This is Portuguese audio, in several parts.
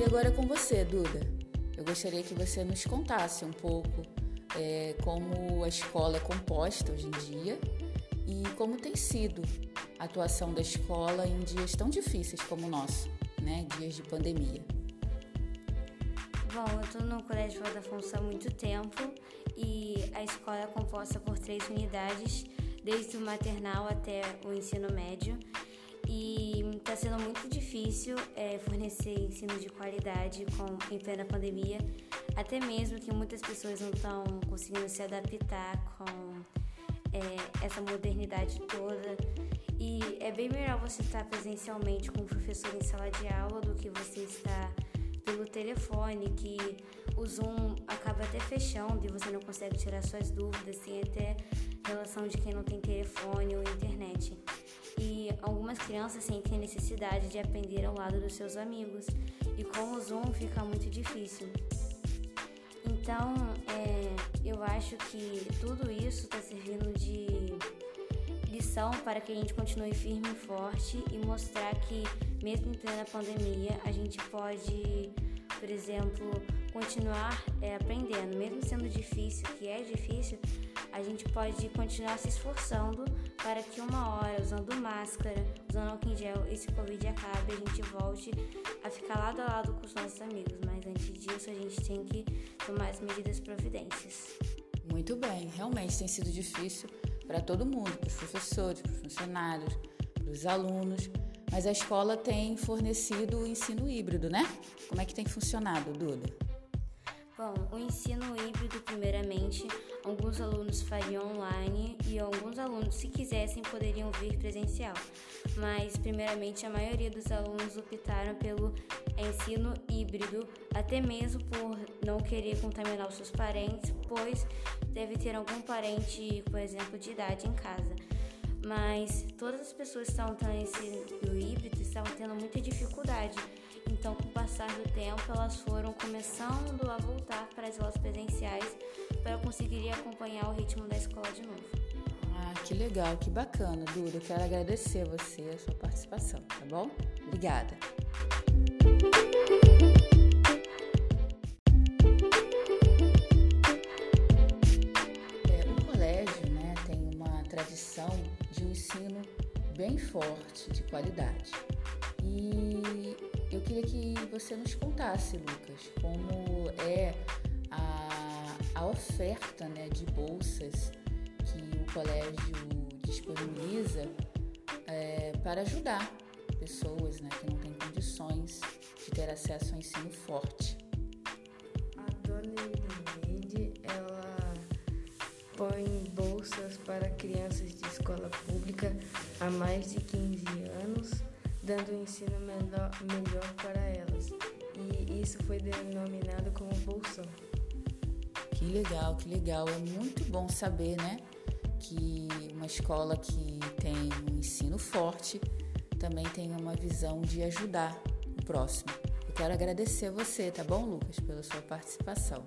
E agora é com você, Duda. Eu gostaria que você nos contasse um pouco é, como a escola é composta hoje em dia e como tem sido a atuação da escola em dias tão difíceis como o nosso, né? Dias de pandemia. Bom, eu estou no Colégio Valdo Afonso há muito tempo e a escola é composta por três unidades, desde o maternal até o ensino médio. E está sendo muito difícil é, fornecer ensino de qualidade com, em plena pandemia, até mesmo que muitas pessoas não estão conseguindo se adaptar com é, essa modernidade toda. E é bem melhor você estar presencialmente com o professor em sala de aula do que você estar pelo telefone, que o Zoom acaba até fechando e você não consegue tirar suas dúvidas, tem até relação de quem não tem telefone ou internet. E algumas crianças sentem necessidade de aprender ao lado dos seus amigos, e com o Zoom fica muito difícil. Então, é, eu acho que tudo isso está servindo de lição para que a gente continue firme e forte e mostrar que, mesmo em plena pandemia, a gente pode, por exemplo, continuar é, aprendendo, mesmo sendo difícil, que é difícil, a gente pode continuar se esforçando para que uma hora, usando máscara, usando álcool em gel, esse Covid acabe e a gente volte a ficar lado a lado com os nossos amigos. Mas antes disso, a gente tem que tomar as medidas providências. Muito bem, realmente tem sido difícil para todo mundo, para os professores, para os funcionários, para os alunos, mas a escola tem fornecido o ensino híbrido, né? Como é que tem funcionado, Duda? Bom, o ensino híbrido, primeiramente, alguns alunos fariam online e alguns alunos, se quisessem, poderiam vir presencial. Mas, primeiramente, a maioria dos alunos optaram pelo ensino híbrido, até mesmo por não querer contaminar os seus parentes, pois deve ter algum parente, por exemplo, de idade em casa. Mas todas as pessoas que estavam tendo esse híbrido estavam tendo muita dificuldade então, com o passar do tempo, elas foram começando a voltar para as aulas presenciais para conseguir acompanhar o ritmo da escola de novo. Ah, que legal, que bacana, Duda. Eu quero agradecer a você a sua participação, tá bom? Obrigada. É, o colégio né, tem uma tradição de um ensino bem forte, de qualidade. E eu queria que você nos contasse, Lucas, como é a, a oferta né, de bolsas que o colégio disponibiliza é, para ajudar pessoas né, que não têm condições de ter acesso ao ensino forte. A dona Irineide, ela põe bolsas para crianças de escola pública há mais de 15 anos dando um ensino melhor, melhor para elas. E isso foi denominado como bolsão. Que legal, que legal. É muito bom saber, né? Que uma escola que tem um ensino forte também tem uma visão de ajudar o próximo. Eu quero agradecer a você, tá bom, Lucas, pela sua participação.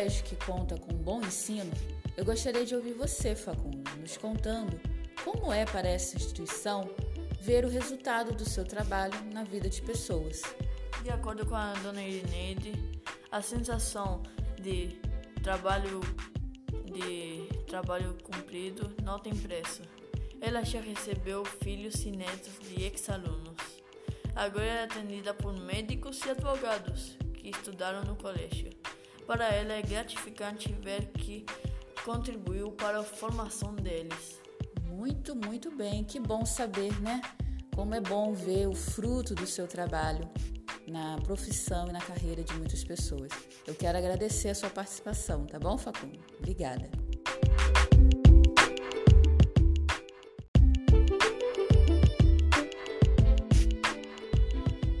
Colégio que conta com bom ensino, eu gostaria de ouvir você, Facundo, nos contando como é para essa instituição ver o resultado do seu trabalho na vida de pessoas. De acordo com a dona Irineide, a sensação de trabalho de trabalho cumprido não tem preço. Ela já recebeu filhos e netos de ex-alunos. Agora é atendida por médicos e advogados que estudaram no colégio. Para ela é gratificante ver que contribuiu para a formação deles. Muito, muito bem. Que bom saber, né? Como é bom ver o fruto do seu trabalho na profissão e na carreira de muitas pessoas. Eu quero agradecer a sua participação, tá bom, Facundo? Obrigada.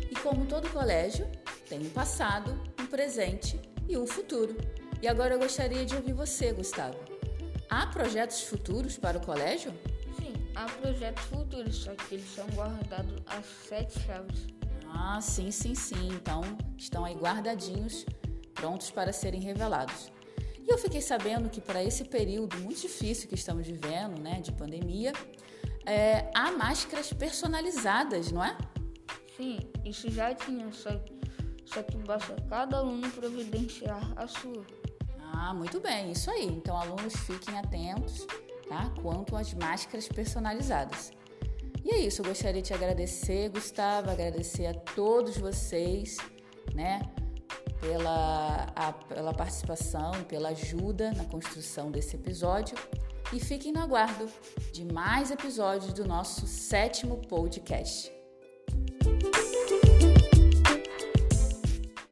E como todo colégio, tem um passado, um presente e um futuro. E agora eu gostaria de ouvir você, Gustavo. Há projetos futuros para o colégio? Sim, há projetos futuros, só que eles são guardados às sete chaves. Ah, sim, sim, sim. Então estão aí guardadinhos, prontos para serem revelados. E eu fiquei sabendo que para esse período muito difícil que estamos vivendo, né, de pandemia, é, há máscaras personalizadas, não é? Sim, isso já tinha, só, só que basta cada aluno providenciar a sua. Ah, muito bem, isso aí. Então, alunos fiquem atentos, tá? Quanto às máscaras personalizadas. E é isso, eu gostaria de te agradecer, Gustavo, agradecer a todos vocês, né? Pela, a, pela participação, pela ajuda na construção desse episódio. E fiquem no aguardo de mais episódios do nosso sétimo podcast.